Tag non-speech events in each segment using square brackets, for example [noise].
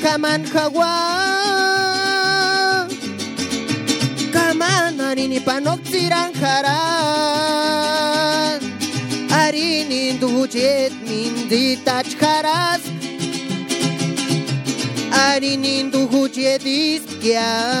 Kaman kawa Kaman arini panoktiran jaran Arini dujet minditach jaras Arini dujet isquian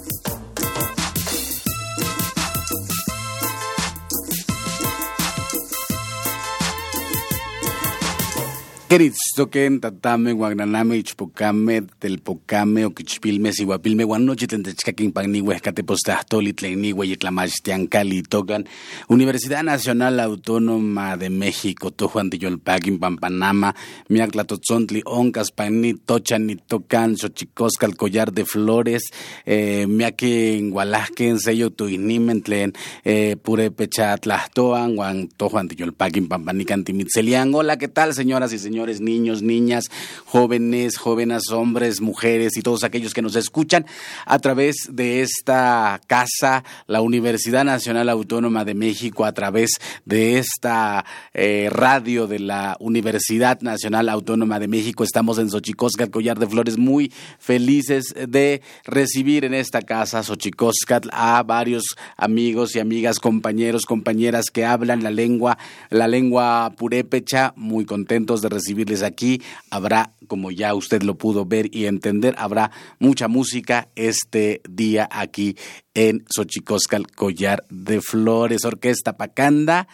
Queritztoquen, tatame, guagnaname, ichpocame, telpocame, oquichpilme, siguapilme, guanochi, tentechcaquin, pagniwe, catepostahtoli, tlenigüe, yeclamachtiancali, tocan. Universidad Nacional Autónoma de México, Tojuan de Yolpaquin, Pampanama, Miaclatotzontli, Oncas, Pani, Tochan, Tocan, Xochicoscal, Collar de Flores, eh, Miaki, en Gualasquen, Sello, Tuinimentlen, eh, Purepecha, Tlahtoan, Juan, Tojuan de Yolpaquin, Pampanican, Timitzelian. Hola, ¿qué tal, señoras y señores? Niños, niñas, jóvenes, jóvenes, hombres, mujeres y todos aquellos que nos escuchan a través de esta casa, la Universidad Nacional Autónoma de México, a través de esta eh, radio de la Universidad Nacional Autónoma de México. Estamos en Xochicosca, Collar de Flores, muy felices de recibir en esta casa, Xochicoscat, a varios amigos y amigas, compañeros, compañeras que hablan la lengua, la lengua purépecha, muy contentos de recibir recibirles aquí. Habrá, como ya usted lo pudo ver y entender, habrá mucha música este día aquí en Xochicoscal, Collar de Flores, Orquesta Pacanda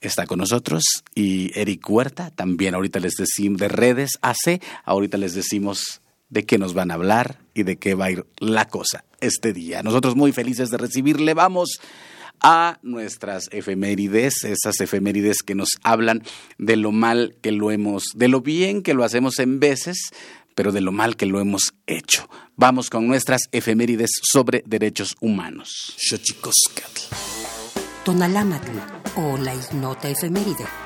está con nosotros y Eric Huerta también ahorita les decimos de redes AC, ahorita les decimos de qué nos van a hablar y de qué va a ir la cosa este día. Nosotros muy felices de recibirle. Vamos a nuestras efemérides, esas efemérides que nos hablan de lo mal que lo hemos, de lo bien que lo hacemos en veces, pero de lo mal que lo hemos hecho. Vamos con nuestras efemérides sobre derechos humanos. Tonalámatl o la ignota efeméride.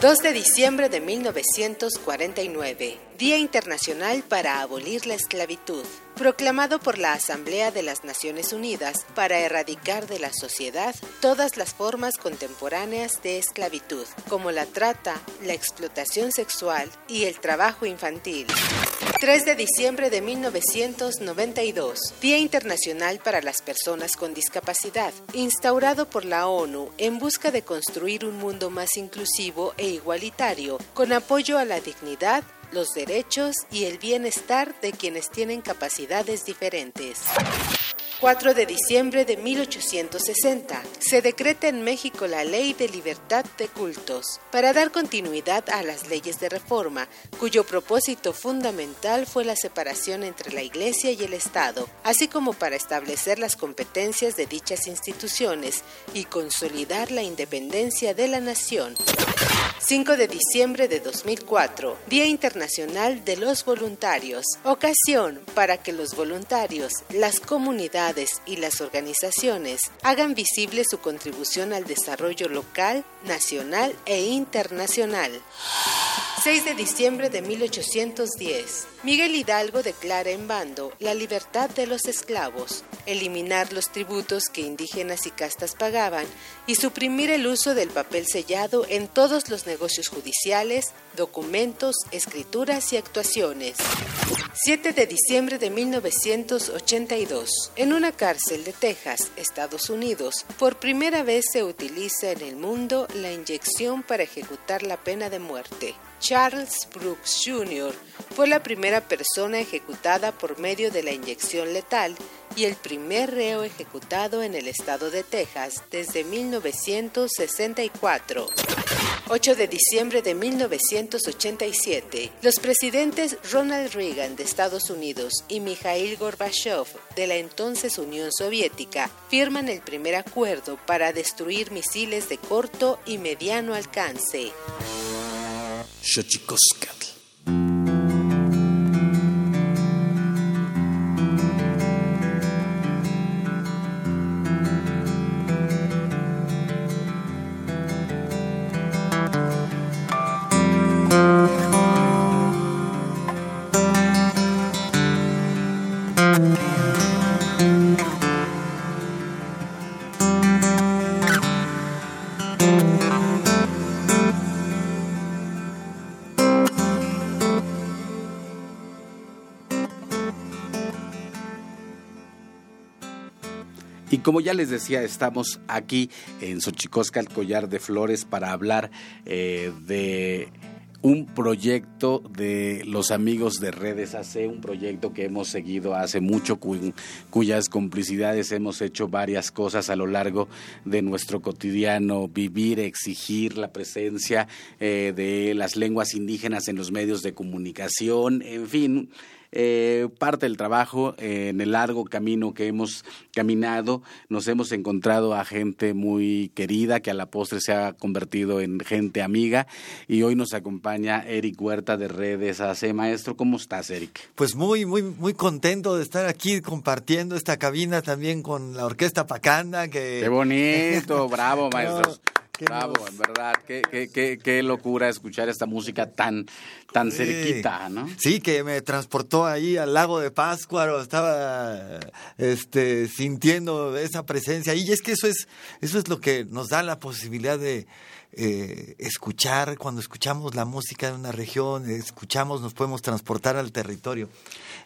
2 de diciembre de 1949, Día Internacional para Abolir la Esclavitud, proclamado por la Asamblea de las Naciones Unidas para erradicar de la sociedad todas las formas contemporáneas de esclavitud, como la trata, la explotación sexual y el trabajo infantil. 3 de diciembre de 1992, Día Internacional para las Personas con Discapacidad, instaurado por la ONU en busca de construir un mundo más inclusivo e igualitario, con apoyo a la dignidad, los derechos y el bienestar de quienes tienen capacidades diferentes. 4 de diciembre de 1860, se decreta en México la Ley de Libertad de Cultos para dar continuidad a las leyes de reforma, cuyo propósito fundamental fue la separación entre la Iglesia y el Estado, así como para establecer las competencias de dichas instituciones y consolidar la independencia de la nación. 5 de diciembre de 2004, Día Internacional de los Voluntarios, ocasión para que los voluntarios, las comunidades y las organizaciones hagan visible su contribución al desarrollo local, nacional e internacional. 6 de diciembre de 1810, Miguel Hidalgo declara en bando la libertad de los esclavos, eliminar los tributos que indígenas y castas pagaban y suprimir el uso del papel sellado en todos los negocios judiciales, documentos, escrituras y actuaciones. 7 de diciembre de 1982. En una cárcel de Texas, Estados Unidos, por primera vez se utiliza en el mundo la inyección para ejecutar la pena de muerte. Charles Brooks Jr. fue la primera persona ejecutada por medio de la inyección letal y el primer reo ejecutado en el estado de Texas desde 1964. 8 de diciembre de 1987, los presidentes Ronald Reagan de Estados Unidos y Mikhail Gorbachev de la entonces Unión Soviética firman el primer acuerdo para destruir misiles de corto y mediano alcance. Xochicoscatl. Y como ya les decía, estamos aquí en Xochicosca, el collar de flores, para hablar eh, de un proyecto de los amigos de Redes. AC, un proyecto que hemos seguido hace mucho, cuyas complicidades hemos hecho varias cosas a lo largo de nuestro cotidiano. Vivir, exigir la presencia eh, de las lenguas indígenas en los medios de comunicación, en fin, eh, parte del trabajo eh, en el largo camino que hemos caminado. Nos hemos encontrado a gente muy querida que a la postre se ha convertido en gente amiga y hoy nos acompaña Eric Huerta de Redes AC. Maestro, ¿cómo estás, Eric? Pues muy, muy, muy contento de estar aquí compartiendo esta cabina también con la Orquesta Pacanda. Que... Qué bonito, bravo, [laughs] maestro. Bravo, en verdad, qué, qué, qué, locura escuchar esta música tan, tan cerquita, ¿no? Sí, que me transportó ahí al lago de Páscuaro, estaba este, sintiendo esa presencia. Y es que eso es, eso es lo que nos da la posibilidad de eh, escuchar, cuando escuchamos la música de una región, escuchamos, nos podemos transportar al territorio.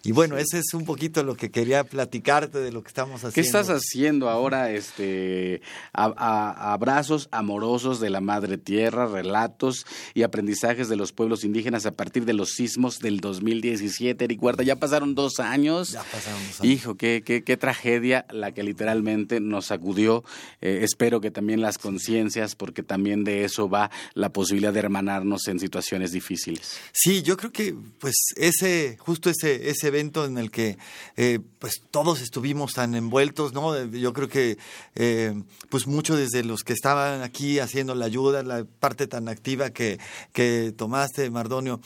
Y bueno, ese es un poquito lo que quería platicarte de lo que estamos haciendo. ¿Qué estás haciendo ahora? Este, abrazos amorosos de la madre tierra, relatos y aprendizajes de los pueblos indígenas a partir de los sismos del 2017. Eric Huerta, ya pasaron dos años. Ya pasaron dos años. Hijo, qué, qué, qué tragedia la que literalmente nos sacudió. Eh, espero que también las conciencias, porque también de eso va la posibilidad de hermanarnos en situaciones difíciles. Sí, yo creo que pues ese, justo ese, ese evento en el que eh, pues todos estuvimos tan envueltos, ¿no? Yo creo que eh, pues muchos desde los que estaban aquí haciendo la ayuda, la parte tan activa que, que tomaste, Mardonio,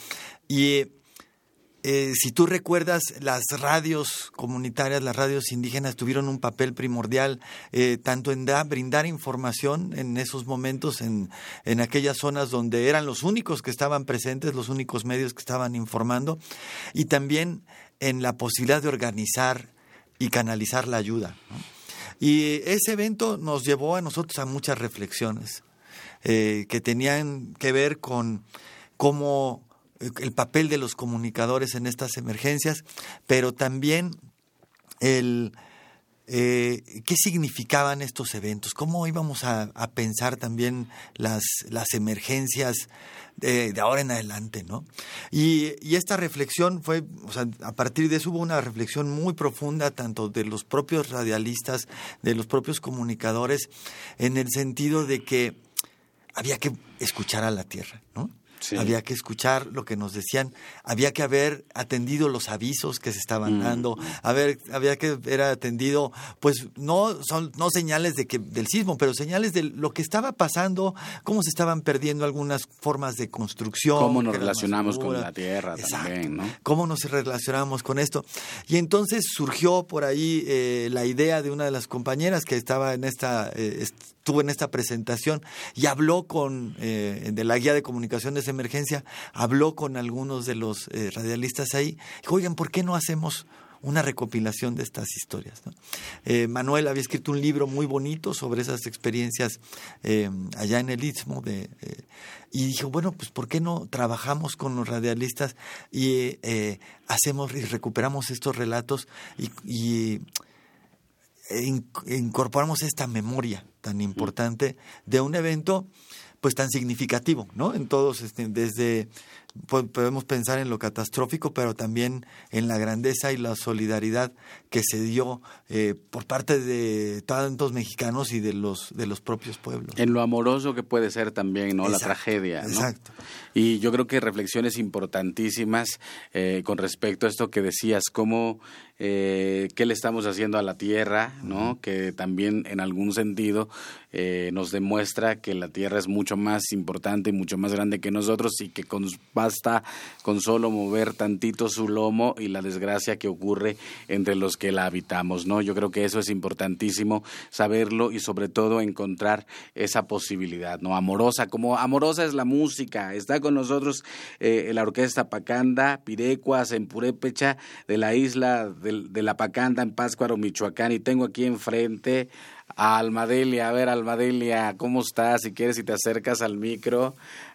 y eh, si tú recuerdas, las radios comunitarias, las radios indígenas tuvieron un papel primordial eh, tanto en brindar información en esos momentos, en, en aquellas zonas donde eran los únicos que estaban presentes, los únicos medios que estaban informando, y también en la posibilidad de organizar y canalizar la ayuda. Y ese evento nos llevó a nosotros a muchas reflexiones eh, que tenían que ver con cómo el papel de los comunicadores en estas emergencias, pero también el eh, qué significaban estos eventos, cómo íbamos a, pensar también las, las emergencias de, ahora en adelante, ¿no? Y, esta reflexión fue, o sea, a partir de eso hubo una reflexión muy profunda tanto de los propios radialistas, de los propios comunicadores, en el sentido de que había que escuchar a la tierra, ¿no? Había que escuchar lo que nos decían, había que haber atendido los avisos que se estaban mm. dando, haber, había que haber atendido, pues no son no señales de que del sismo, pero señales de lo que estaba pasando, cómo se estaban perdiendo algunas formas de construcción, cómo nos relacionamos con la tierra también, ¿no? Cómo nos relacionamos con esto. Y entonces surgió por ahí eh, la idea de una de las compañeras que estaba en esta eh, estuvo en esta presentación y habló con, eh, de la guía de comunicaciones de emergencia, habló con algunos de los eh, radialistas ahí, dijo, oigan, ¿por qué no hacemos una recopilación de estas historias. Eh, Manuel había escrito un libro muy bonito sobre esas experiencias allá en el Istmo de, y dijo, bueno, pues ¿por qué no trabajamos con los radialistas y hacemos y recuperamos estos relatos y incorporamos esta memoria tan importante de un evento pues tan significativo, ¿no? En todos, este, desde podemos pensar en lo catastrófico, pero también en la grandeza y la solidaridad que se dio eh, por parte de tantos mexicanos y de los de los propios pueblos. En lo amoroso que puede ser también, ¿no? la tragedia. Exacto. Y yo creo que reflexiones importantísimas eh, con respecto a esto que decías, cómo eh, qué le estamos haciendo a la tierra, ¿no? Que también en algún sentido eh, nos demuestra que la tierra es mucho más importante y mucho más grande que nosotros y que con, basta con solo mover tantito su lomo y la desgracia que ocurre entre los que la habitamos, ¿no? Yo creo que eso es importantísimo saberlo y sobre todo encontrar esa posibilidad, ¿no? Amorosa, como amorosa es la música, está con nosotros eh, la orquesta Pacanda, Pirecuas, en Purépecha, de la isla de, la Pacanda en Pátzcuaro, Michoacán, y tengo aquí enfrente a Almadelia. A ver, Almadelia, ¿cómo estás? Si quieres, si te acercas al micro.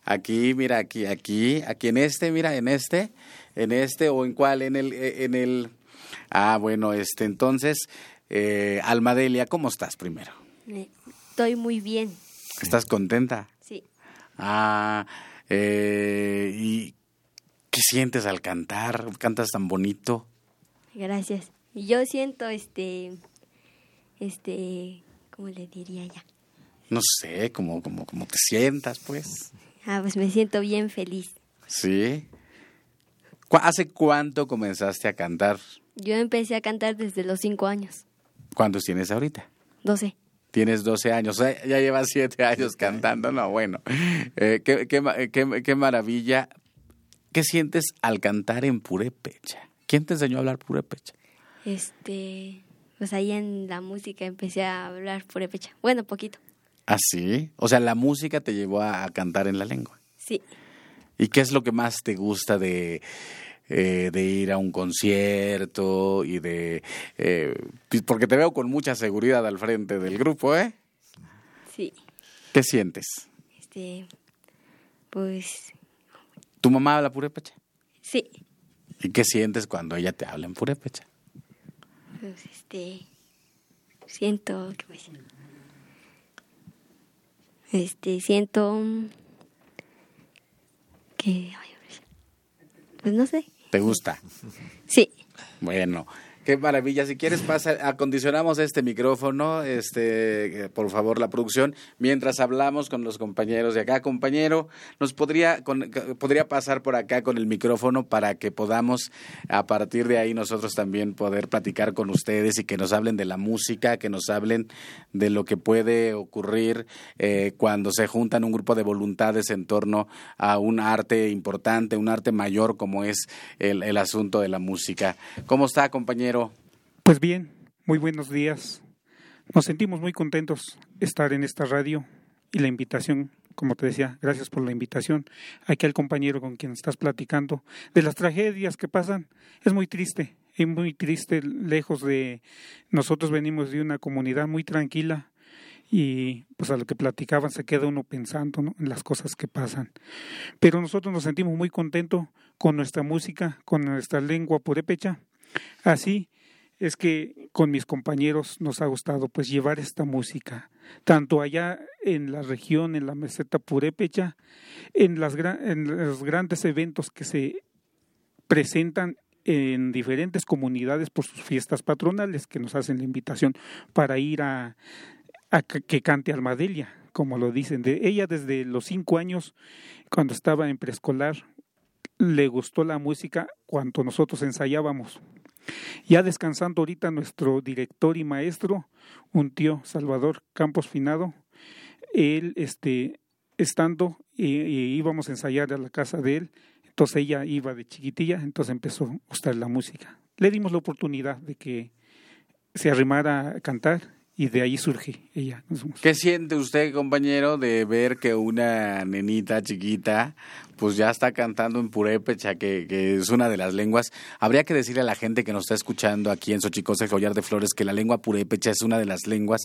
Aquí, mira, aquí, aquí, aquí en este, mira, en este, en este, o en cuál, en el, eh, en el. Ah, bueno, este, entonces, eh, Almadelia, ¿cómo estás primero? Estoy muy bien. ¿Estás contenta? Sí. Ah, Eh, ¿Y qué sientes al cantar? ¿Cantas tan bonito? Gracias. Yo siento este, este, ¿cómo le diría ya? No sé, como, como, como te sientas, pues. Ah, pues me siento bien feliz. Sí. ¿Cu- ¿Hace cuánto comenzaste a cantar? Yo empecé a cantar desde los cinco años, ¿Cuántos tienes ahorita? 12. Tienes 12 años, o sea, ya llevas 7 años cantando, no, bueno. Eh, qué, qué- qué maravilla. ¿Qué sientes al cantar en purépecha? ¿Quién te enseñó a hablar purépecha? Este, pues ahí en la música empecé a hablar purépecha. Bueno, poquito. ¿Ah, sí? O sea, la música te llevó a, a cantar en la lengua. Sí. ¿Y qué es lo que más te gusta de, eh, de ir a un concierto y de... eh, porque te veo con mucha seguridad al frente del grupo, ¿eh? Sí. ¿Qué sientes? Este, pues ¿Tu mamá habla purépecha? sí. ¿Y qué sientes cuando ella te habla en purépecha? Pues este, siento que pues, este, siento que, ay, pues no sé. ¿Te gusta? Sí. Bueno, qué maravilla. Si quieres, pasa, acondicionamos este micrófono, este, eh, por favor, la producción, mientras hablamos con los compañeros de acá. Compañero, ¿nos podría, con- podría pasar por acá con el micrófono para que podamos, a partir de ahí, nosotros también poder platicar con ustedes y que nos hablen de la música, que nos hablen de lo que puede ocurrir eh, cuando se juntan un grupo de voluntades en torno a un arte importante, un arte mayor como es el, el asunto de la música. ¿Cómo está, compañero? Pues bien, muy buenos días. Nos sentimos muy contentos estar en esta radio y la invitación, como te decía, gracias por la invitación. Aquí al compañero con quien estás platicando de las tragedias que pasan. Es muy triste, es muy triste, lejos de nosotros venimos de una comunidad muy tranquila y pues a lo que platicaban se queda uno pensando en las cosas que pasan. Pero nosotros nos sentimos muy contentos con nuestra música, con nuestra lengua purépecha. Así es que con mis compañeros nos ha gustado pues llevar esta música tanto allá en la región en la meseta purépecha en las en los grandes eventos que se presentan en diferentes comunidades por sus fiestas patronales que nos hacen la invitación para ir a, a que que cante Almadelia, como lo dicen. De ella desde los cinco años, cuando estaba en preescolar, le gustó la música cuando nosotros ensayábamos. Ya descansando ahorita nuestro director y maestro, un tío Salvador Campos Finado, él este estando y, y íbamos a ensayar a la casa de él, entonces ella iba de chiquitilla, entonces empezó a gustar la música. Le dimos la oportunidad de que se arrimara a cantar y de ahí surge ella. ¿Qué siente usted, compañero, de ver que una nenita chiquita pues ya está cantando en purépecha, que, es una de las lenguas? Habría que decirle a la gente que nos está escuchando aquí en Xochicosa, el Collar de Flores, que la lengua purépecha es una de las lenguas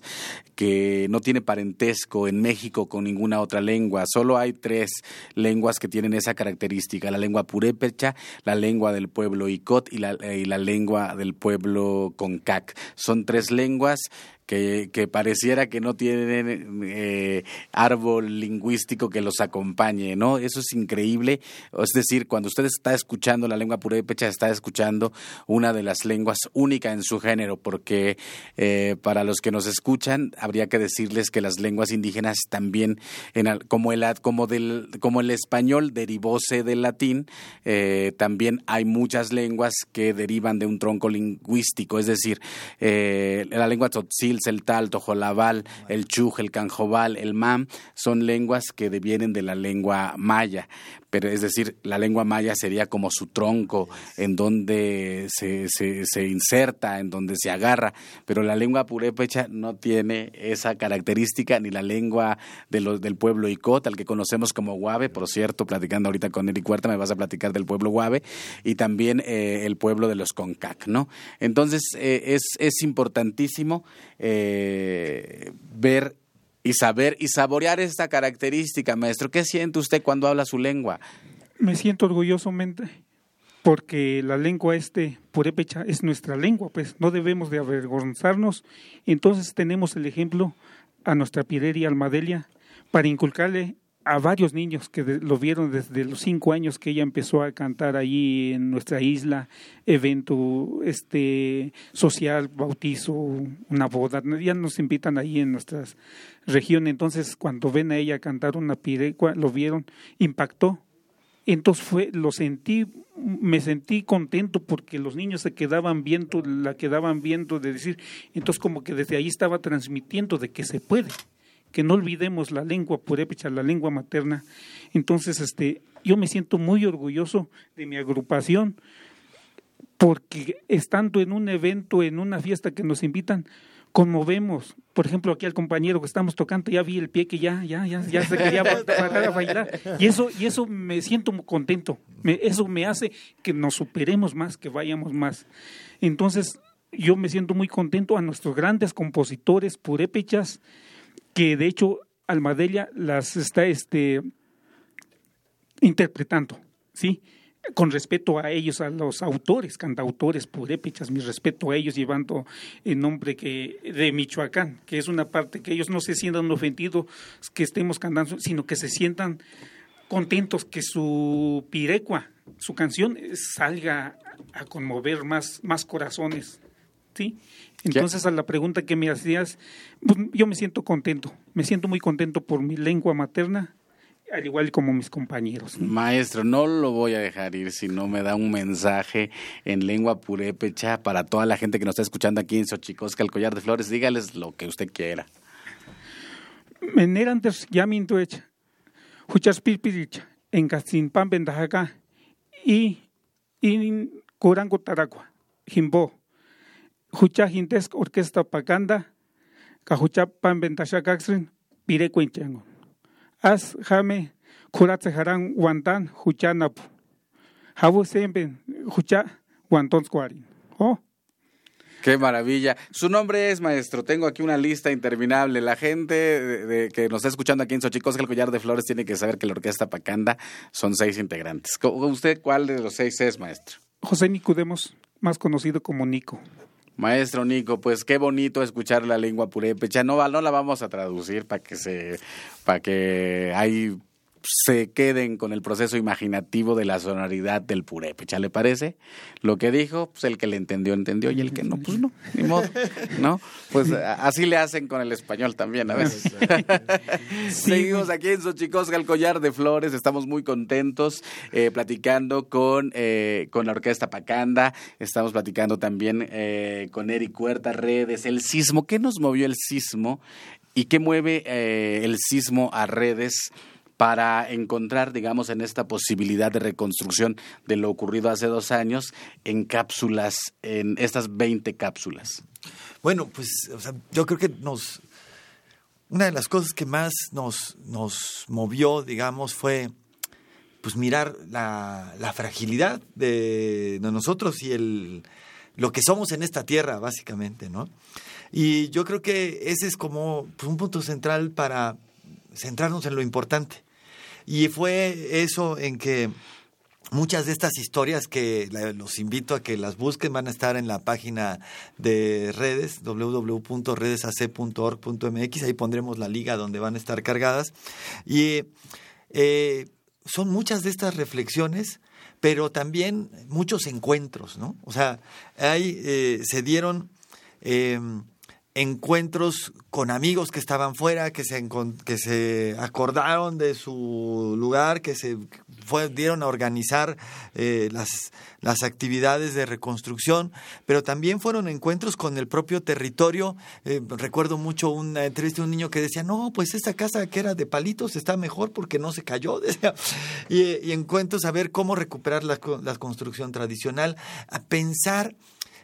que no tiene parentesco en México con ninguna otra lengua. Solo hay tres lenguas que tienen esa característica, la lengua purépecha, la lengua del pueblo Icot y la, y la lengua del pueblo Concac. Son tres lenguas que, pareciera que no tienen eh, árbol lingüístico que los acompañe, ¿no? Eso es increíble. Es decir, cuando usted está escuchando la lengua purépecha, está escuchando una de las lenguas única en su género, porque eh, para los que nos escuchan, habría que decirles que las lenguas indígenas también, en, como, el, como, del, como el español derivóse del latín, eh, también hay muchas lenguas que derivan de un tronco lingüístico, es decir, la lengua tzotzil, celtal, tojolabal, el chuj, el canjobal, el mam, son lenguas que devienen de la lengua maya. Pero es decir, la lengua maya sería como su tronco, en donde se, se, se inserta, en donde se agarra. Pero la lengua purépecha no tiene esa característica, ni la lengua de los, del pueblo Icot, al que conocemos como Guave. Por cierto, platicando ahorita con Eric Huerta, me vas a platicar del pueblo Guave, y también eh, el pueblo de los Concac, ¿no? Entonces, eh, es, es importantísimo eh, ver y saber y saborear esta característica, maestro. ¿Qué siente usted cuando habla su lengua? Me siento orgullosamente porque la lengua este purépecha es nuestra lengua, pues no debemos de avergonzarnos. Entonces tenemos el ejemplo a nuestra Pireri Almadelia para inculcarle a varios niños que lo vieron desde los cinco años que ella empezó a cantar allí en nuestra isla, evento este social, bautizo, una boda, ya nos invitan ahí en nuestras regiones, entonces cuando ven a ella cantar una pirecua, lo vieron, impactó, entonces fue, lo sentí, me sentí contento porque los niños se quedaban viendo, la quedaban viendo de decir, entonces como que desde ahí estaba transmitiendo de que se puede que no olvidemos la lengua purépecha, la lengua materna. Entonces, este, yo me siento muy orgulloso de mi agrupación porque estando en un evento, en una fiesta que nos invitan, conmovemos. Por ejemplo, aquí al compañero que estamos tocando, ya vi el pie que ya, ya, ya, ya se quería [laughs] parar a bailar. Y eso, y eso me siento contento. eso me hace que nos superemos más, que vayamos más. Entonces, yo me siento muy contento a nuestros grandes compositores purépechas que de hecho Almadella las está este, interpretando, ¿sí? Con respeto a ellos, a los autores, cantautores purépechas, mi respeto a ellos, llevando el nombre que, de Michoacán, que es una parte que ellos no se sientan ofendidos que estemos cantando, sino que se sientan contentos que su pirecua, su canción, salga a conmover más, más corazones. ¿sí? Entonces, a la pregunta que me hacías, pues, yo me siento contento, me siento muy contento por mi lengua materna, al igual como mis compañeros. Maestro, no lo voy a dejar ir si no me da un mensaje en lengua purépecha para toda la gente que nos está escuchando aquí en Xochicosca, el Collar de Flores. Dígales lo que usted quiera. Menerantes yamintuecha, huchas pirpiricha, en Castinpan Vendajaca y en Corango Taragua, Jimbo. Jucha Jintesk Orquesta Pacanda, Cajucha Pan Ventashakaxrin, Pire Cuenchango. As Jame, Kuratse Haran Wantan, Jucha Napu. Jabu Sempen, Jucha Wantons Squarin. Oh. Qué maravilla. Su nombre es, maestro. Tengo aquí una lista interminable. La gente de, que nos está escuchando aquí en Xochicosca, el Collar de Flores, tiene que saber que la Orquesta Pacanda son seis integrantes. ¿Usted cuál de los seis es, maestro? José Nicodemos, más conocido como Nico. Maestro Nico, pues qué bonito escuchar la lengua purépecha. No, no la vamos a traducir para que se, para que hay se queden con el proceso imaginativo de la sonoridad del purépecha, ¿le parece? Lo que dijo, pues el que le entendió, entendió, y el que no, pues no, ni modo, ¿no? Pues así le hacen con el español también a veces. [laughs] Seguimos aquí en Xochicosca, el collar de flores, estamos muy contentos eh, platicando con, eh, con la Orquesta Pacanda, estamos platicando también eh, con Eric Huerta Redes, el sismo, ¿qué nos movió el sismo? ¿Y qué mueve el sismo a redes? Para encontrar, digamos, en esta posibilidad de reconstrucción de lo ocurrido hace dos años en cápsulas, en estas 20 cápsulas? Bueno, pues yo creo que nos... Una de las cosas que más nos, nos movió, digamos, fue pues mirar la, la fragilidad de, nosotros y el, lo que somos en esta tierra, básicamente, ¿no? Y yo creo que ese es como pues, un punto central para centrarnos en lo importante. Y fue eso en que muchas de estas historias que los invito a que las busquen van a estar en la página de redes www.redesac.org.mx ahí pondremos la liga donde van a estar cargadas. Y eh, son muchas de estas reflexiones pero también muchos encuentros no o sea ahí eh, se dieron eh, encuentros con amigos que estaban fuera, que se, que se acordaron de su lugar, que se dieron a organizar eh, las, las actividades de reconstrucción, pero también fueron encuentros con el propio territorio. Eh, recuerdo mucho una entrevista de un niño que decía, no, pues esta casa que era de palitos está mejor porque no se cayó. [laughs] y, encuentros a ver cómo recuperar la, la construcción tradicional, a pensar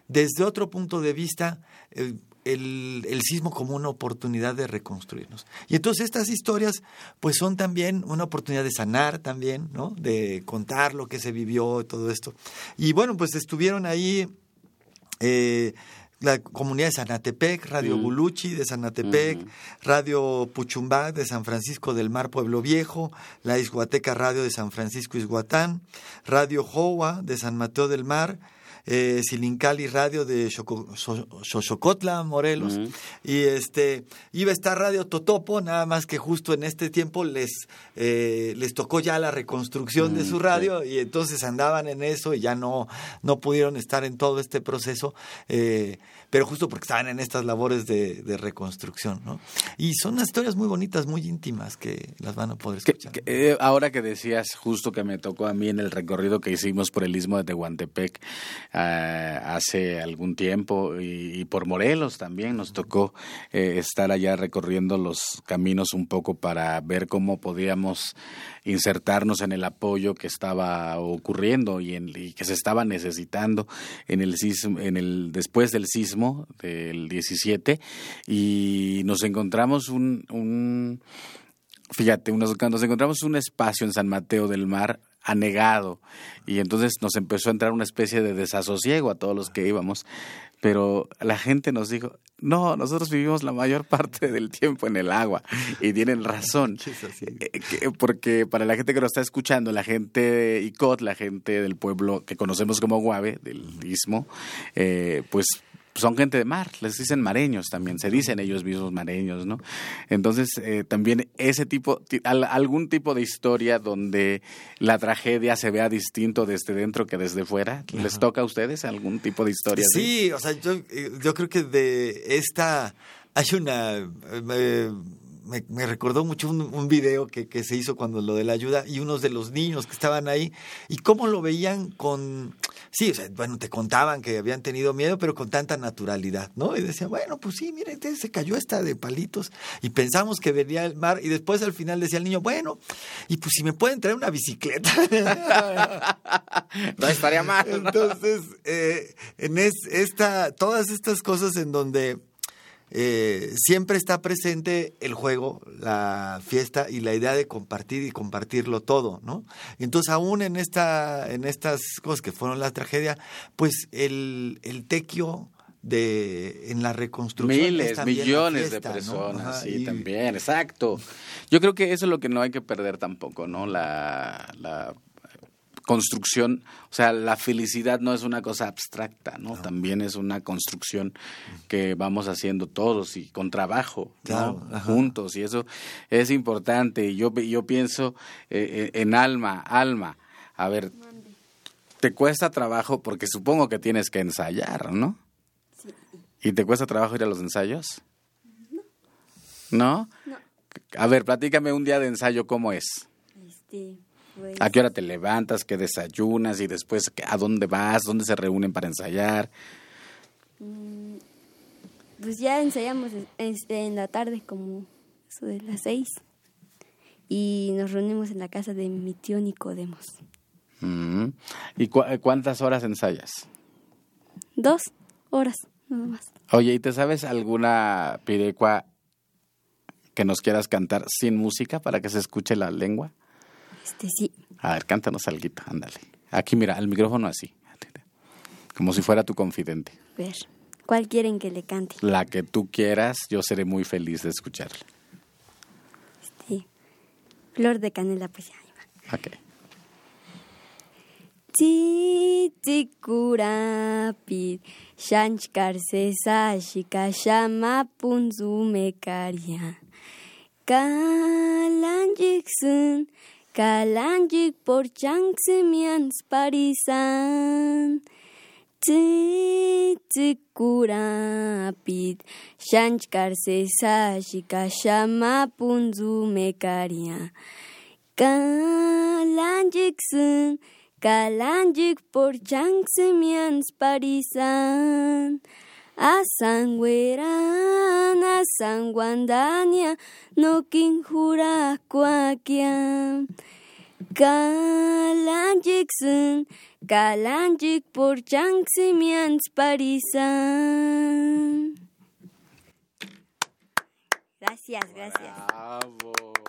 desde otro punto de vista. Eh, el, el, sismo como una oportunidad de reconstruirnos. Y entonces estas historias pues son también una oportunidad de sanar también, ¿no? De contar lo que se vivió, todo esto. Y bueno, pues estuvieron ahí eh, la comunidad de Sanatepec, Radio mm. Guluchi de Sanatepec, mm. Radio Puchumbac de San Francisco del Mar, Pueblo Viejo, la Isguateca Radio de San Francisco Isguatán, Radio Jowa de San Mateo del Mar, eh, Silincali Radio de Xochocotla, Morelos. Y este iba a estar Radio Totopo, nada más que justo en este tiempo les, eh, les tocó ya la reconstrucción de su radio y entonces andaban en eso y ya no, no pudieron estar en todo este proceso, eh, pero justo porque estaban en estas labores de, de reconstrucción. ¿no? Y son unas historias muy bonitas, muy íntimas que las van a poder escuchar. que, eh, ahora que decías justo que me tocó a mí en el recorrido que hicimos por el istmo de Tehuantepec ah, hace algún tiempo y, y por Morelos también nos tocó eh, estar allá recorriendo los caminos un poco para ver cómo podíamos insertarnos en el apoyo que estaba ocurriendo y, en- y que se estaba necesitando en el sismo, en el después del sismo del 17 y nos encontramos un, un fíjate, nos, nos encontramos un espacio en San Mateo del Mar anegado y entonces nos empezó a entrar una especie de desasosiego a todos los que íbamos, pero la gente nos dijo, no, nosotros vivimos la mayor parte del tiempo en el agua y tienen razón. [laughs] Eh, que- porque para la gente que nos está escuchando, la gente de ICOT, la gente del pueblo que conocemos como Guave, del Istmo, eh, pues son gente de mar, les dicen mareños también, se dicen ellos mismos mareños, ¿no? Entonces, eh, también ese tipo, ti- al- algún tipo de historia donde la tragedia se vea distinto desde dentro que desde fuera, ¿les toca a ustedes algún tipo de historia? así? Sí, o sea, yo, eh, yo creo que de esta hay una eh, me, me recordó mucho un, un video que, que se hizo cuando lo de la ayuda y unos de los niños que estaban ahí y cómo lo veían con sí, o sea, bueno, te contaban que habían tenido miedo, pero con tanta naturalidad, ¿no? Y decían, bueno, pues sí, mire, este se cayó esta de palitos y pensamos que venía el mar y después al final decía el niño, bueno, y pues si me pueden traer una bicicleta. [laughs] No estaría mal. Entonces, eh, en es- esta, todas estas cosas en donde eh, siempre está presente el juego, la fiesta y la idea de compartir y compartirlo todo, ¿no? Entonces aún en esta, en estas cosas que fueron la tragedia, pues el, el tequio de en la reconstrucción es Miles, millones fiesta, de ¿no? personas, Ajá, sí, y- también, exacto. Yo creo que eso es lo que no hay que perder tampoco, ¿no? La, la construcción, o sea, la felicidad no es una cosa abstracta, ¿no? También es una construcción que vamos haciendo todos y con trabajo, ¿no? Claro. Juntos, y eso es importante. Y yo, yo pienso eh, eh, en alma, alma. A ver, te cuesta trabajo porque supongo que tienes que ensayar, ¿no? ¿Y te cuesta trabajo ir a los ensayos? ¿No? No. A ver, platícame un día de ensayo, ¿cómo es? Este, ¿A qué hora te levantas? ¿Qué desayunas? Y después, ¿a dónde vas? ¿Dónde se reúnen para ensayar? pues ya ensayamos este, en la tarde como eso de las seis y nos reunimos en la casa de mi tío Nicodemos. Mm. ¿Y cu- eh, cuántas horas ensayas? Dos horas, nada más. Oye, ¿y te sabes alguna pirecua que nos quieras cantar sin música para que se escuche la lengua? Este sí, A ver, cántanos algo, ándale. Aquí, mira, el micrófono así. Como si fuera tu confidente. a ver, ¿cuál quieren que le cante? La que tú quieras, yo seré muy feliz de escucharla. Sí. Flor de canela, pues ya. va. Ok. Tzitzikurapi, shanchkarse sashika shama punzu mekaria. Kalanjiksun, kalanjik por changsemian sparisan. Tzitzikurapi, shanchkarse sashika shama punzu mekaria. Kalanjiksun, kalanjik por changsemian sparisan. Asangweran, asangwandania, no kinjura kwakiam. Kalanjiksun, kalanjik por changsemian sparisan. Gracias, gracias. Bravo.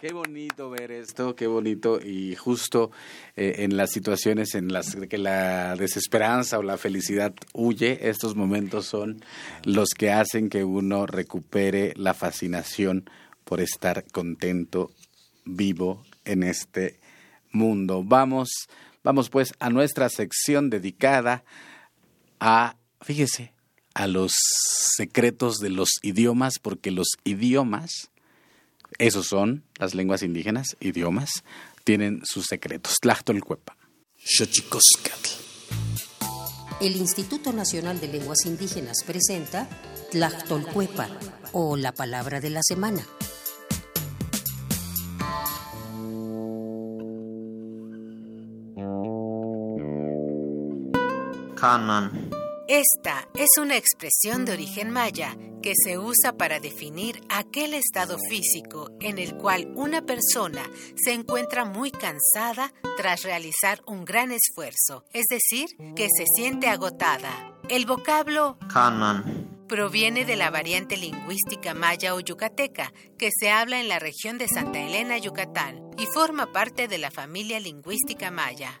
Qué bonito ver esto, qué bonito y justo eh, en las situaciones en las que la desesperanza o la felicidad huye, estos momentos son los que hacen que uno recupere la fascinación por estar contento, vivo en este mundo. Vamos Vamos pues a nuestra sección dedicada a, fíjese, a los secretos de los idiomas, porque los idiomas, esos son las lenguas indígenas, idiomas, tienen sus secretos. Tlachtolcuepa. El Instituto Nacional de Lenguas Indígenas presenta Tlachtolcuepa o la palabra de la semana. Esta es una expresión de origen maya que se usa para definir aquel estado físico en el cual una persona se encuentra muy cansada tras realizar un gran esfuerzo, es decir, que se siente agotada. El vocablo proviene de la variante lingüística maya o yucateca que se habla en la región de Santa Elena, Yucatán, y forma parte de la familia lingüística maya.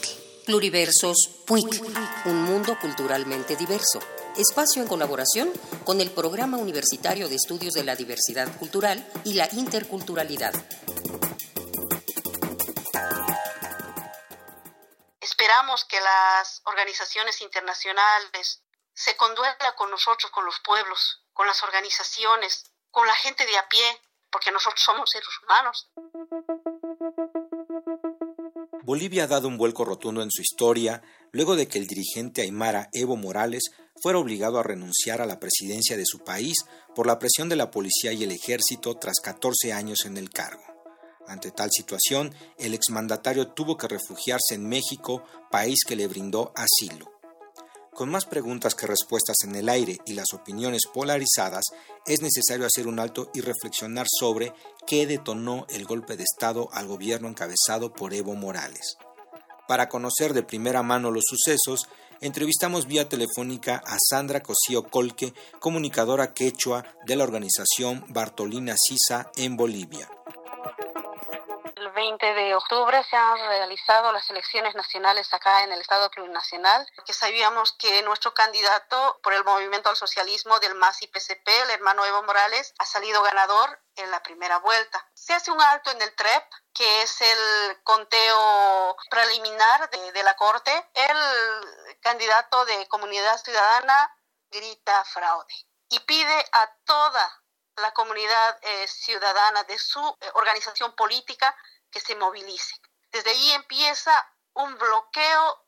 Pluriversos PUIC, un mundo culturalmente diverso. Espacio en colaboración con el Programa Universitario de Estudios de la Diversidad Cultural y la Interculturalidad. Esperamos que las organizaciones internacionales se conduela con nosotros, con los pueblos, con las organizaciones, con la gente de a pie, porque nosotros somos seres humanos. Bolivia ha dado un vuelco rotundo en su historia luego de que el dirigente aymara Evo Morales fuera obligado a renunciar a la presidencia de su país por la presión de la policía y el ejército tras 14 años en el cargo. Ante tal situación, el exmandatario tuvo que refugiarse en México, país que le brindó asilo. Con más preguntas que respuestas en el aire y las opiniones polarizadas, es necesario hacer un alto y reflexionar sobre qué detonó el golpe de Estado al gobierno encabezado por Evo Morales. Para conocer de primera mano los sucesos, entrevistamos vía telefónica a Sandra Cosío Colque, comunicadora quechua de la organización Bartolina Sisa en Bolivia. 20 de octubre se han realizado las elecciones nacionales acá en el Estado plurinacional, que sabíamos que nuestro candidato por el movimiento al socialismo del MAS y PCP, el hermano Evo Morales, ha salido ganador en la primera vuelta. Se hace un alto en el TREP, que es el conteo preliminar de, la Corte. El candidato de Comunidad Ciudadana grita fraude y pide a toda la comunidad eh, ciudadana de su eh, organización política que se movilice. Desde ahí empieza un bloqueo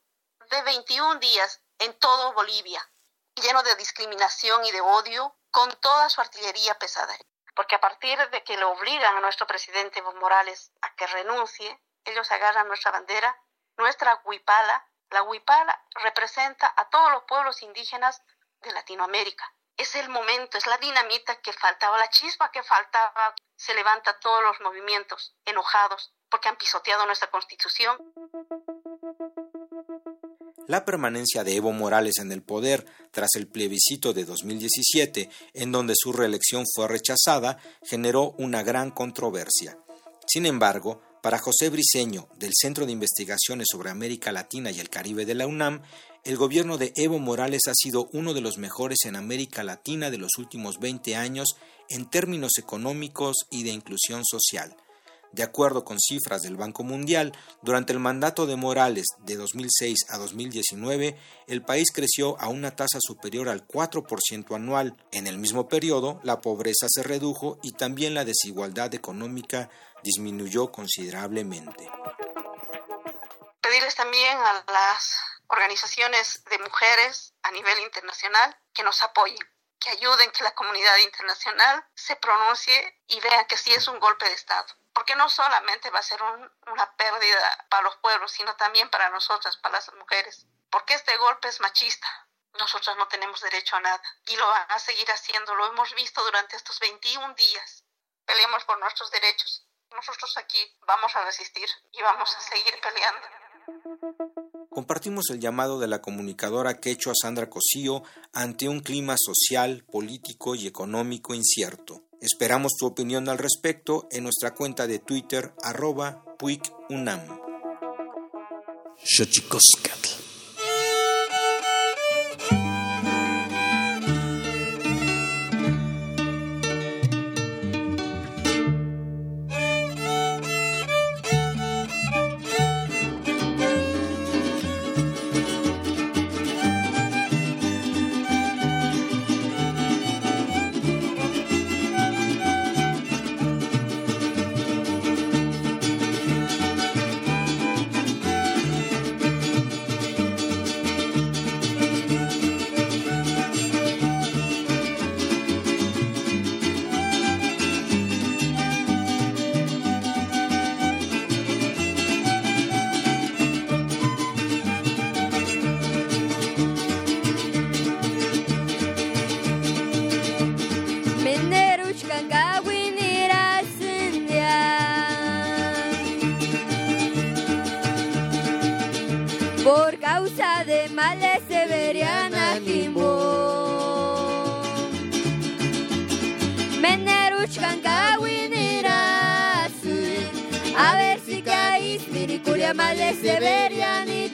de 21 días en todo Bolivia, lleno de discriminación y de odio, con toda su artillería pesada. Porque a partir de que le obligan a nuestro presidente Evo Morales a que renuncie, ellos agarran nuestra bandera, nuestra huipala. La huipala representa a todos los pueblos indígenas de Latinoamérica. Es el momento, es la dinamita que faltaba, la chispa que faltaba. Se levanta todos los movimientos enojados porque han pisoteado nuestra constitución. La permanencia de Evo Morales en el poder tras el plebiscito de 2017, en donde su reelección fue rechazada, generó una gran controversia. Sin embargo, para José Briceño, del Centro de Investigaciones sobre América Latina y el Caribe de la UNAM, el gobierno de Evo Morales ha sido uno de los mejores en América Latina de los últimos 20 años en términos económicos y de inclusión social. De acuerdo con cifras del Banco Mundial, durante el mandato de Morales de 2006 a 2019, el país creció a una tasa superior al 4% anual. En el mismo periodo, la pobreza se redujo y también la desigualdad económica disminuyó considerablemente. Pedirles también a las organizaciones de mujeres a nivel internacional que nos apoyen que ayuden que la comunidad internacional se pronuncie y vea que sí es un golpe de Estado porque no solamente va a ser una pérdida para los pueblos, sino también para nosotras, para las mujeres, porque este golpe es machista. Nosotras no tenemos derecho a nada y lo van a seguir haciendo, lo hemos visto durante estos 21 días. Peleamos por nuestros derechos nosotros aquí vamos a resistir y vamos a seguir peleando. Compartimos el llamado de la comunicadora quechua Sandra Cosío ante un clima social, político y económico incierto. Esperamos tu opinión al respecto en nuestra cuenta de Twitter arroba puicunam. Male Severian Tania.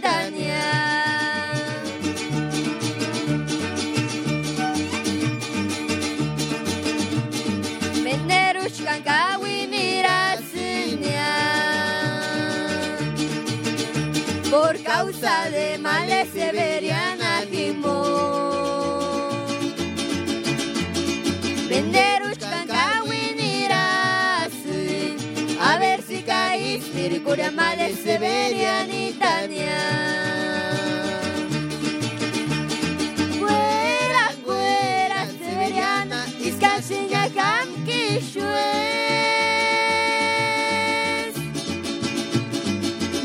Caís, Miricuria male Severian Tania. Fuera, fuera, Severiana, Iskasinya Kamkishues.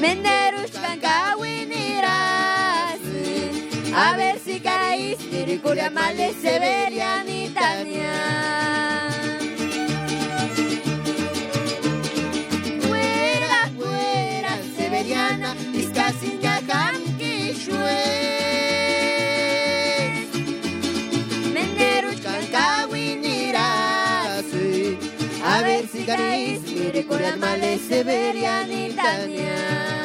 Menerushkan Kawiniras. A ver si caís, Miricuria male Severian Tania. Kamkishues. Menerushkan Kawiniras. A ver si caís, Miricuria male Severian Tania.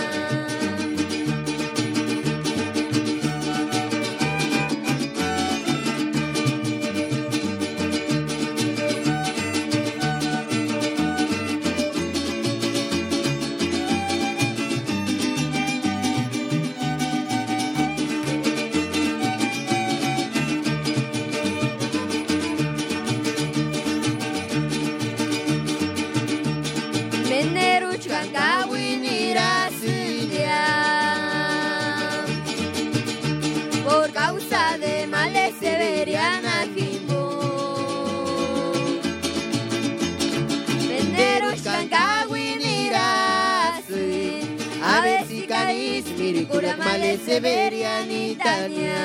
Miricura males Severian Tania.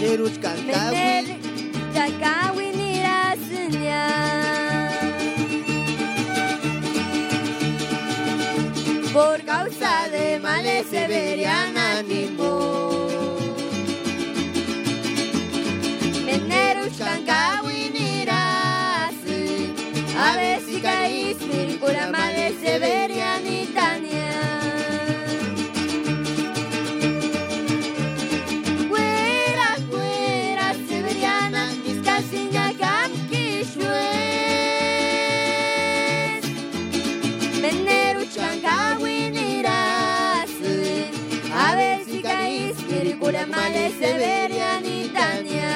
Neruchkan Kawi. Por causa de males Severian Animo. Menerushkan Kawinirasi. A ver si caís, Miricura males Severian Tania. Males Severian Tania.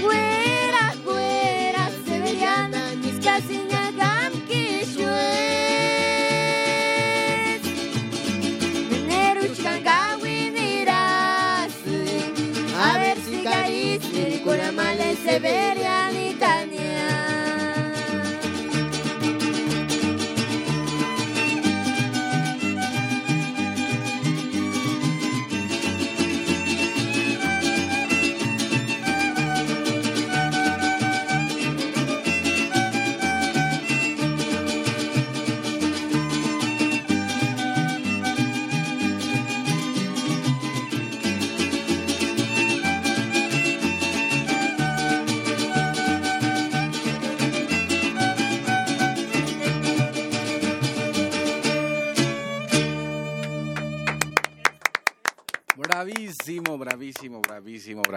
Fuera, fuera, Severiana, Iskasinya Kamkishues. Meneruchkan Kawinirasi. A ver si caís, Miricura males Severian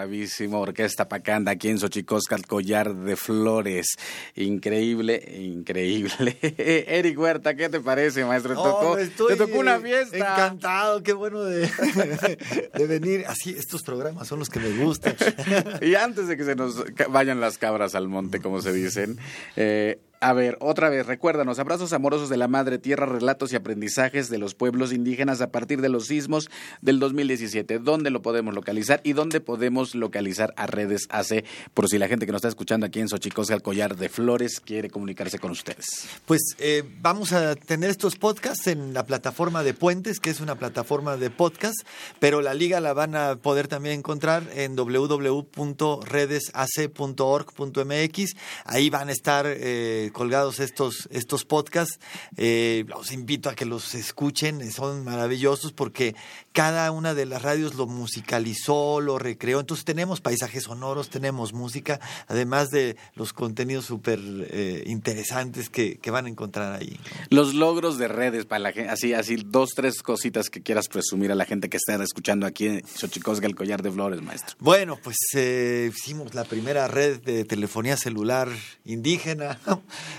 bravísimo. Orquesta Pacanda aquí en Xochicosca, el collar de flores. Increíble, increíble. [laughs] Eric Huerta, ¿qué te parece, maestro? Oh, te tocó una fiesta. Encantado, qué bueno de, [laughs] de, venir. Así, estos programas son los que me gustan. [laughs] y antes de que se nos vayan las cabras al monte, como se dicen, eh, a ver, otra vez, recuérdanos, abrazos amorosos de la madre tierra, relatos y aprendizajes de los pueblos indígenas a partir de los sismos del 2017. ¿Dónde lo podemos localizar y dónde podemos localizar a redes AC por si la gente que nos está escuchando aquí en Xochicosca, el collar de flores, quiere comunicarse con ustedes? Pues eh, vamos a tener estos podcasts en la plataforma de Puentes, que es una plataforma de podcast, pero la liga la van a poder también encontrar en www.redesac.org.mx. Ahí van a estar... Eh, colgados estos, estos podcasts. Eh, los invito a que los escuchen, son maravillosos porque cada una de las radios lo musicalizó, lo recreó. Entonces tenemos paisajes sonoros, tenemos música, además de los contenidos súper eh, interesantes que, que, van a encontrar ahí. Los logros de redes para la gente, así, así dos, tres cositas que quieras presumir a la gente que está escuchando aquí en Xochicosga, el collar de flores, maestro. Bueno, pues eh, hicimos la primera red de telefonía celular indígena.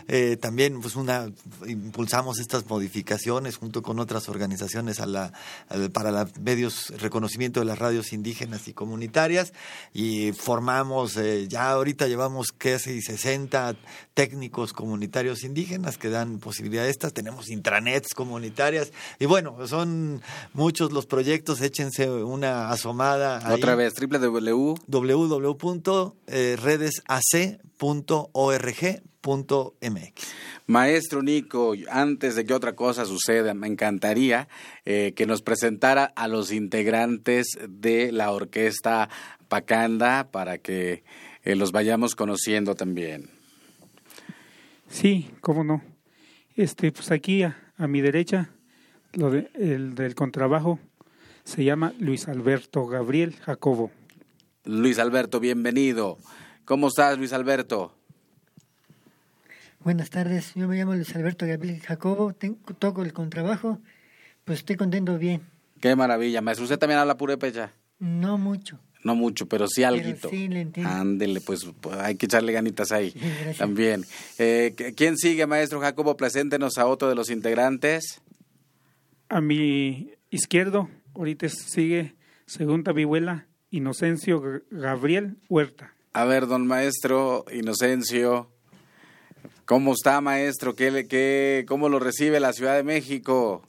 Eh, también pues una impulsamos estas modificaciones junto con otras organizaciones a la, para la medios reconocimiento de las radios indígenas y comunitarias. Y formamos eh, ya ahorita llevamos casi 60 técnicos comunitarios indígenas que dan posibilidad de estas. Tenemos intranets comunitarias. Y bueno son muchos los proyectos. Échense una asomada otra vez www. Www.redesac.org .mx. Maestro Nico, antes de que otra cosa suceda, me encantaría eh, que nos presentara a los integrantes de la orquesta Pacanda para que eh, los vayamos conociendo también. Sí, cómo no. Este, pues aquí a, mi derecha, lo de, el del contrabajo, se llama Luis Alberto Gabriel Jacobo. Luis Alberto, bienvenido. ¿Cómo estás, Luis Alberto? Buenas tardes, yo me llamo Luis Alberto Gabriel Jacobo, toco el contrabajo, pues estoy contento bien. Qué maravilla, maestro. ¿Usted también habla purépecha? No mucho. No mucho, pero sí algo. Sí, le entiendo. Ándele, pues, pues, hay que echarle ganitas ahí también. Eh, ¿Quién sigue, maestro Jacobo? Preséntenos a otro de los integrantes. A mi izquierdo, ahorita sigue segunda vihuela, Inocencio Gabriel Huerta. A ver, don maestro Inocencio, ¿Cómo está, maestro? ¿Qué, qué, ¿Cómo lo recibe la Ciudad de México?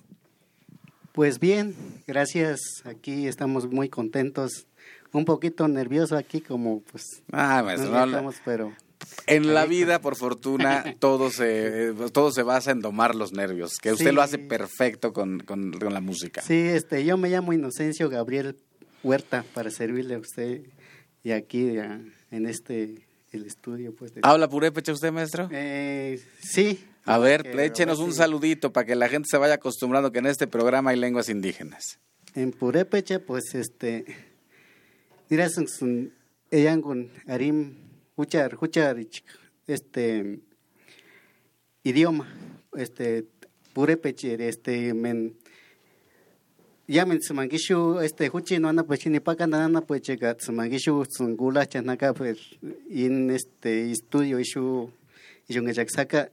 Pues bien, gracias. Aquí estamos muy contentos. Un poquito nervioso aquí, como pues. Ah, maestro, no, pero. En la vida, por fortuna, [laughs] todo se, todo se basa en domar los nervios, que usted lo hace perfecto con, con, con, la música. Sí, este, yo me llamo Inocencio Gabriel Huerta para servirle a usted y aquí en este el estudio. Pues, ¿Habla purépecha usted, maestro? Eh, sí. A ver, échenos un saludito para que la gente se vaya acostumbrando que en este programa hay lenguas indígenas. En purépecha, pues, este, eyangun arim, huchar, huchar, este, idioma, este, purépecha, este, men, yamen tsumangishu este huchi no pues ni pakan ana pues chega tsumangishu tsungula chanaka pues in este estudio ishu ishu saca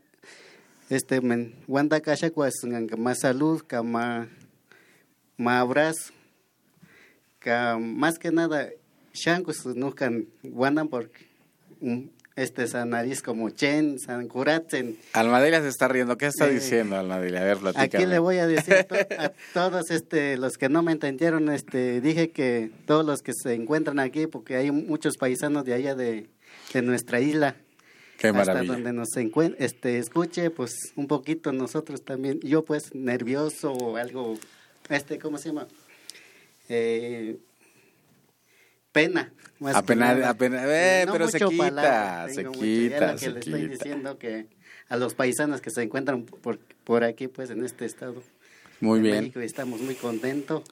este men wanda kasha pues nganga más salud kama ma abrazo ka más que nada shankus no kan wandan porque este San Nariz como Chen, San Curatzen. Almadelia se está riendo. ¿Qué está diciendo Almadelia? A ver, platícame. Aquí le voy a decir [laughs] a, todos este, los que no me entendieron, este, dije que todos los que se encuentran aquí, porque hay muchos paisanos de allá de, de nuestra isla. Qué maravilla. Hasta donde nos este, escuche, pues un poquito nosotros también. Yo pues nervioso o algo, este, ¿cómo se llama? Eh, pena. apenas, apenas, eh, pero se quita, se quita, que le estoy diciendo que a los paisanos que se encuentran por, por aquí, pues en este estado. Muy bien. México, estamos muy contentos.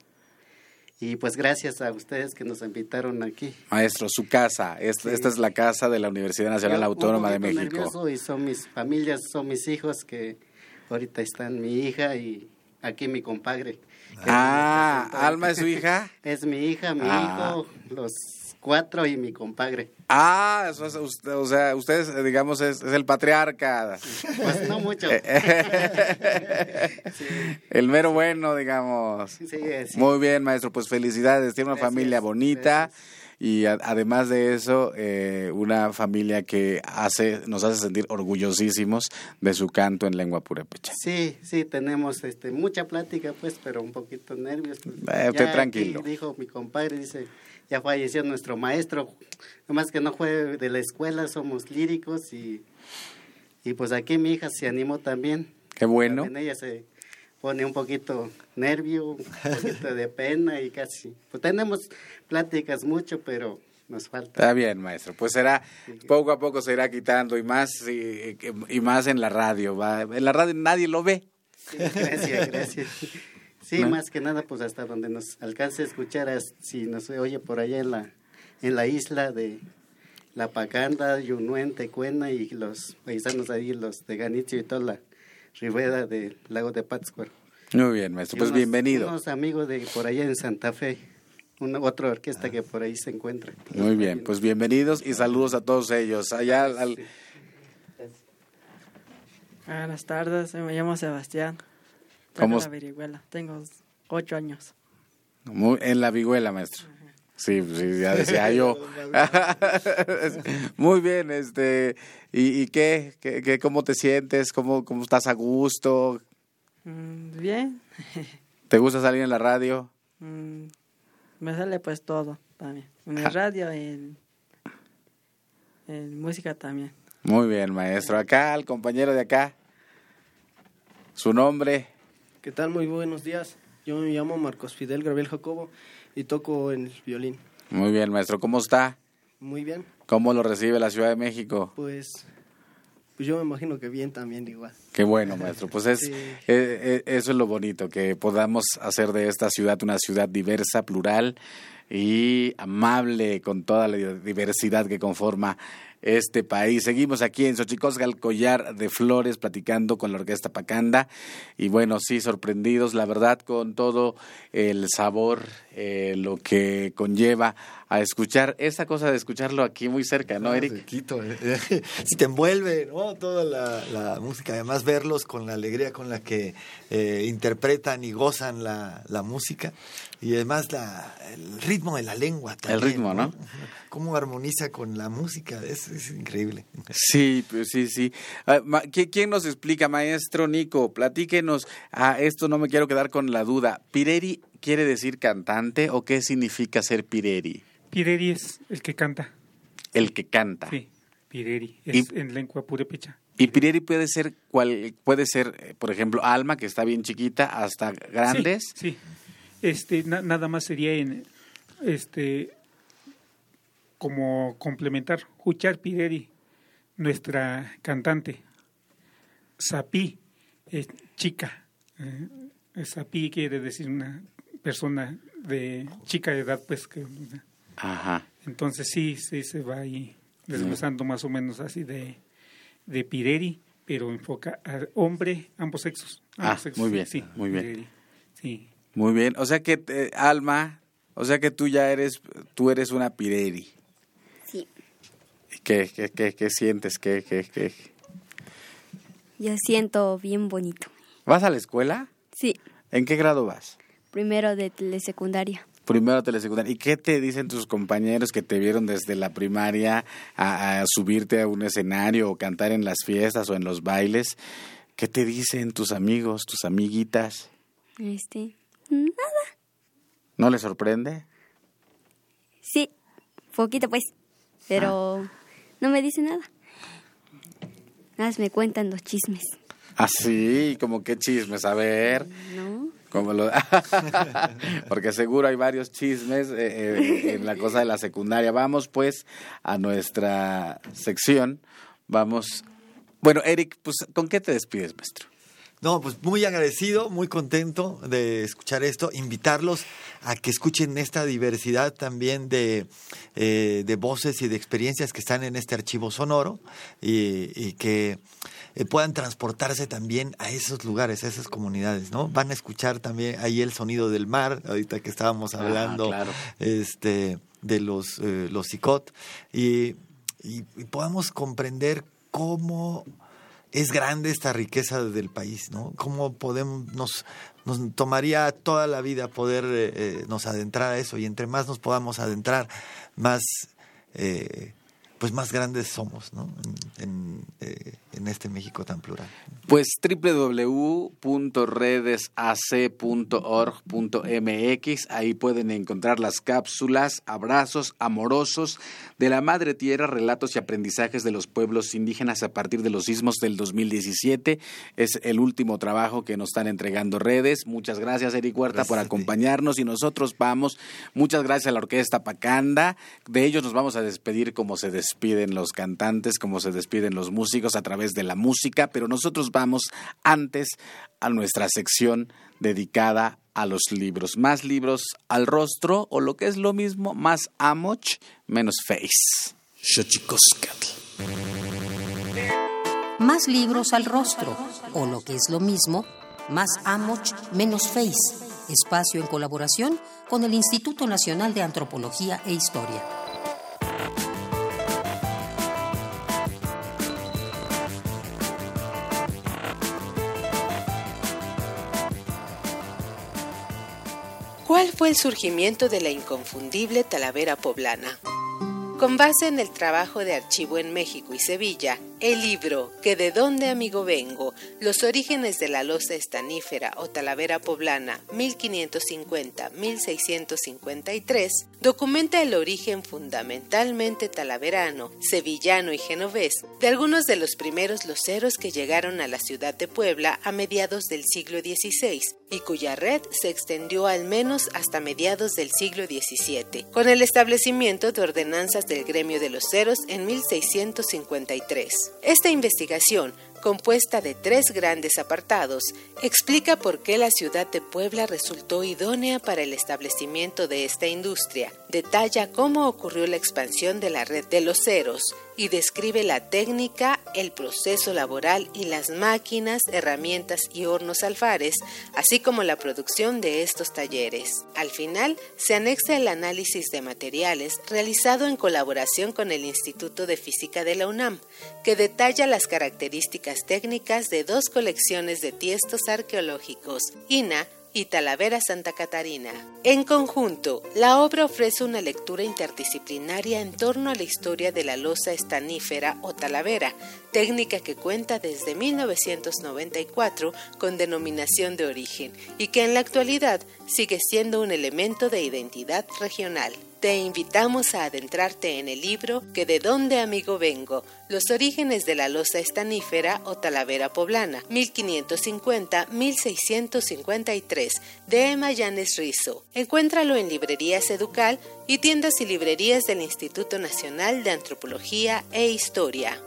Y pues gracias a ustedes que nos invitaron aquí. Maestro, su casa, esta, esta es la casa de la Universidad Nacional Autónoma de México. y son mis familias, son mis hijos que ahorita están mi hija y aquí mi compadre. Ah, Alma es su hija. [laughs] Es mi hija, mi Ah. hijo, los cuatro y mi compadre. Ah, eso es usted, o sea, usted, es, digamos, es, es el patriarca. Pues no mucho. [laughs] El mero bueno, digamos. Sí, sí. Muy bien, maestro. Pues felicidades. Tiene una Gracias, familia bonita. Y a- además de eso, eh, una familia que hace, nos hace sentir orgullosísimos de su canto en lengua purépecha. Sí, sí, tenemos este, mucha plática, pues, pero un poquito nervios. Eh, usted tranquilo. Dijo mi compadre, dice, ya falleció nuestro maestro, nomás que no fue de la escuela, somos líricos y, y pues aquí mi hija se animó también. Qué bueno. También ella se pone un poquito nervio, un poquito de pena y casi. Pues tenemos pláticas mucho, pero nos falta. Está bien, maestro. Pues será, poco a poco se irá quitando y más, y, y más en la radio. ¿va? En la radio nadie lo ve. Sí, gracias, gracias. Sí, ¿No? más que nada, pues hasta donde nos alcance a escuchar, si nos oye por allá en la, en la isla de La Pacanda, Yunuen, Tecuena y los paisanos ahí, los de Ganitzio y toda la ribera del lago de Pátzcuaro. Muy bien, maestro. Y Pues unos- bienvenido. Unos amigos de por allá en Santa Fe, una otra orquesta que por ahí se encuentra. Muy bien, pues bienvenidos y saludos a todos ellos. Allá al- Buenas tardes, me llamo Sebastián. ¿Cómo Tengo es? la Virihuela, tengo ocho años. muy- en la vihuela, maestro. Sí, sí, ya decía [laughs] yo. [laughs] Muy bien, este, ¿y, y qué, qué, qué- cómo te sientes? ¿Cómo, ¿Cómo estás a gusto? Mm, Bien, [laughs] ¿Te gusta salir en la radio? Mm, me sale pues todo también. En el radio, en, en música también. Muy bien, maestro. Acá, el compañero de acá. Su nombre. ¿Qué tal? Muy buenos días. Yo me llamo Marcos Fidel Gabriel Jacobo y toco el violín. Muy bien, maestro. ¿Cómo está? Muy bien. ¿Cómo lo recibe la Ciudad de México? Pues, pues yo me imagino que bien también igual. Qué bueno, maestro. Pues es, [laughs] Sí. eh, eh, eso es lo bonito, que podamos hacer de esta ciudad una ciudad diversa, plural y amable con toda la diversidad que conforma este país. Seguimos aquí en Xochicosca, el collar de flores, platicando con la Orquesta Pacanda. Y bueno, sí, sorprendidos, la verdad, con todo el sabor, eh, lo que conlleva a escuchar, esa cosa de escucharlo aquí muy cerca, ¿no, Eric? Quito, eh, [laughs] si te envuelve, ¿no? Toda la, la música, además verlos con la alegría con la que eh, interpretan y gozan la, la música y además la, el ritmo de la lengua también. ritmo, ¿no? Cómo armoniza con la música, es, es increíble. Sí, pues sí, sí. Ah, ma- ¿qui- ¿Quién nos explica, maestro Nico? Platíquenos. Ah, esto no me quiero quedar con la duda. ¿Pireri quiere decir cantante o qué significa ser Pireri? Pireri es el que canta. El que canta. Sí, Pireri. Es Y- en lengua purépecha. Y Pireri puede ser, cual, puede ser, eh, por ejemplo, Alma, que está bien chiquita, hasta grandes. Sí, sí. Este, na- nada más sería en, este, como complementar, Huchar Pireri, nuestra cantante. Sapi, es chica. Eh, Sapi quiere decir una persona de chica edad, pues que Ajá. entonces sí, sí se va ahí desglosando más o menos así de, de Pireri, pero enfoca a hombre, ambos sexos. Ah, ambos sexos, muy bien, sí, muy bien. Pireri, sí. Muy bien. O sea que, eh, Alma, o sea que tú ya eres, tú eres una Pireri. Sí. ¿Y ¿Qué, qué, qué, qué sientes? ¿Qué, qué, qué? Yo siento bien bonito. ¿Vas a la escuela? Sí, ¿En qué grado vas? primero de telesecundaria. Primero telesecundaria. ¿Y qué te dicen tus compañeros que te vieron desde la primaria a, a subirte a un escenario o cantar en las fiestas o en los bailes? ¿Qué te dicen tus amigos, tus amiguitas? Este, nada. ¿No les sorprende? Sí, poquito pues, pero no me dice nada. Nada me cuentan los chismes, Así, como qué chismes, a ver. ¿no? [laughs] Porque seguro hay varios chismes eh, eh, en la cosa de la secundaria. Vamos pues a nuestra sección. Vamos. Bueno, Eric, pues ¿con qué te despides, maestro? No, pues muy agradecido, muy contento de escuchar esto, invitarlos a que escuchen esta diversidad también de, eh, de voces y de experiencias que están en este archivo sonoro y, que eh, puedan transportarse también a esos lugares, a esas comunidades, ¿no? Van a escuchar también ahí el sonido del mar, ahorita que estábamos ah, hablando este, de los, eh, los CICOT, y, y podamos comprender cómo es grande esta riqueza del país, ¿no? ¿Cómo podemos, nos, nos tomaría toda la vida poder eh, eh, nos adentrar a eso y entre más nos podamos adentrar, más eh, pues más grandes somos ¿no? en, eh, en, este México tan plural. Pues www.redesac.org.mx, ahí pueden encontrar las cápsulas, abrazos amorosos de la Madre Tierra, relatos y aprendizajes de los pueblos indígenas a partir de los sismos del 2017. Es el último trabajo que nos están entregando redes. Muchas gracias, Eric Huerta, por acompañarnos y nosotros vamos. Muchas gracias a la Orquesta Pacanda. De ellos nos vamos a despedir como se despide despiden los cantantes, como se despiden los músicos a través de la música, pero nosotros vamos antes a nuestra sección dedicada a los libros. Más libros al rostro o lo que es lo mismo, más amoch, menos face. Más libros al rostro o lo que es lo mismo, más amoch, menos face. Espacio en colaboración con el Instituto Nacional de Antropología e Historia. ¿Cuál fue el surgimiento de la inconfundible Talavera poblana? Con base en el trabajo de archivo en México y Sevilla, el libro Que de dónde amigo vengo, los orígenes de la losa estanífera o talavera poblana 1550-1653, documenta el origen fundamentalmente talaverano, sevillano y genovés de algunos de los primeros loceros que llegaron a la ciudad de Puebla a mediados del siglo XVI y cuya red se extendió al menos hasta mediados del siglo XVII, con el establecimiento de ordenanzas del gremio de loceros en 1653. Esta investigación compuesta de tres grandes apartados, explica por qué la ciudad de Puebla resultó idónea para el establecimiento de esta industria, detalla cómo ocurrió la expansión de la red de los ceros y describe la técnica, el proceso laboral y las máquinas, herramientas y hornos alfares, así como la producción de estos talleres. Al final, se anexa el análisis de materiales realizado en colaboración con el Instituto de Física de la UNAM, que detalla las características técnicas de dos colecciones de tiestos arqueológicos, INA y Talavera Santa Catarina. En conjunto, la obra ofrece una lectura interdisciplinaria en torno a la historia de la losa estanífera o talavera, técnica que cuenta desde 1994 con denominación de origen y que en la actualidad sigue siendo un elemento de identidad regional. Te invitamos a adentrarte en el libro Que de dónde amigo vengo, los orígenes de la losa estanífera o talavera poblana, 1550-1653, de Emma Yanes Rizzo. Encuéntralo en librerías Educal y tiendas y librerías del Instituto Nacional de Antropología e Historia.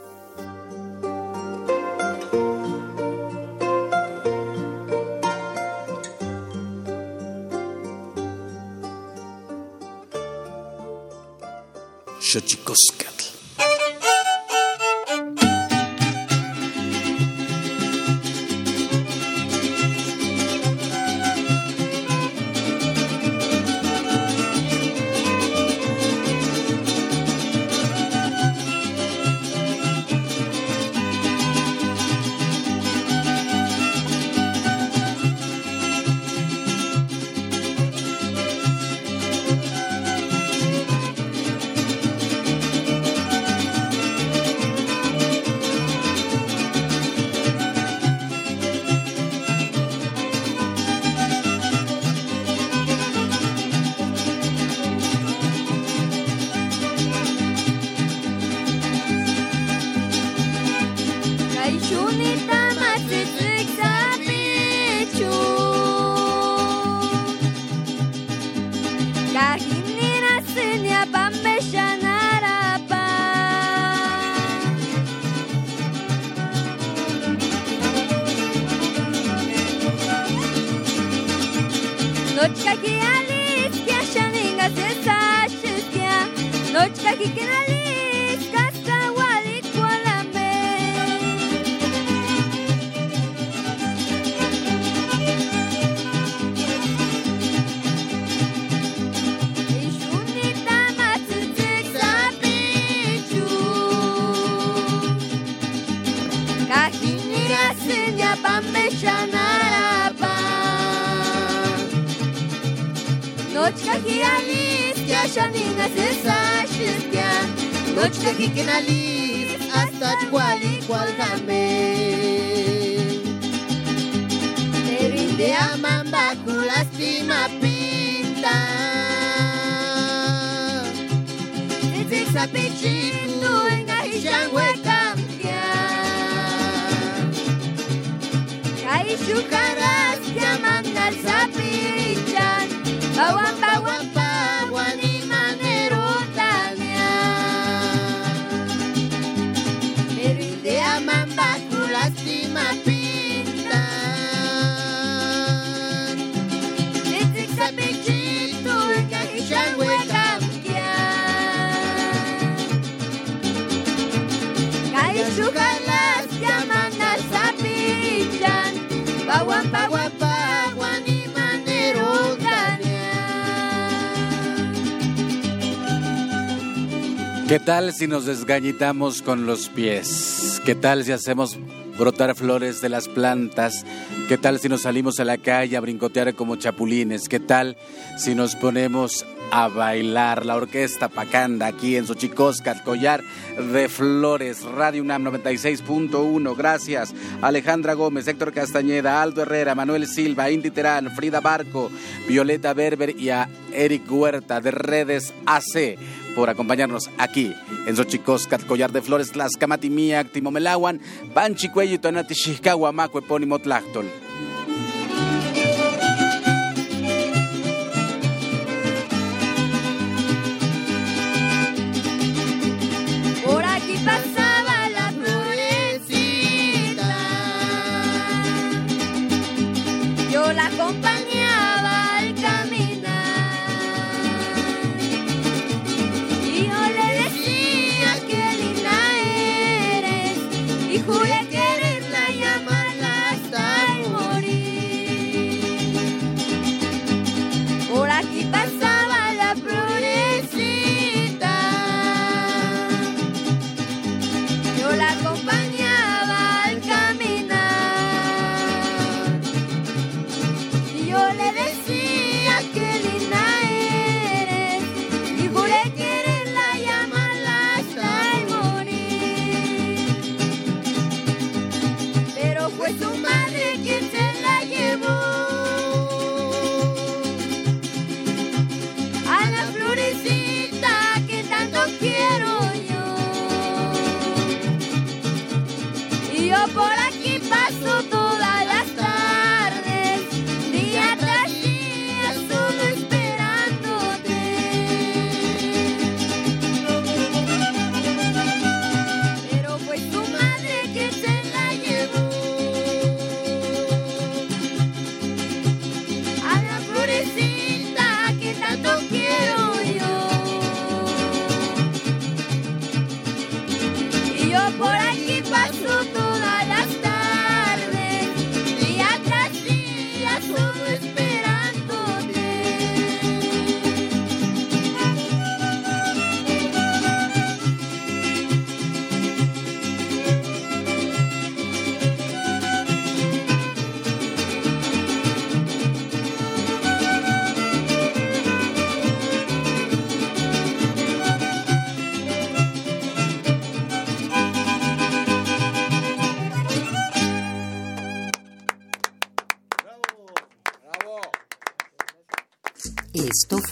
Xochicoscatl. ¿Qué tal si nos desgañitamos con los pies? ¿Qué tal si hacemos brotar flores de las plantas? ¿Qué tal si nos salimos a la calle a brincotear como chapulines? ¿Qué tal si nos ponemos a bailar la orquesta Pacanda aquí en Xochicosca, collar de flores, Radio UNAM 96.1. Gracias Alejandra Gómez, Héctor Castañeda, Aldo Herrera, Manuel Silva, Indy Terán, Frida Barco, Violeta Berber y a Eric Huerta de Redes AC por acompañarnos aquí en Xochicoscat, Collar de Flores, Las Camatimiac, Timomelahuan, Panchicuello, Tonati, Epónimo, Tlachtol.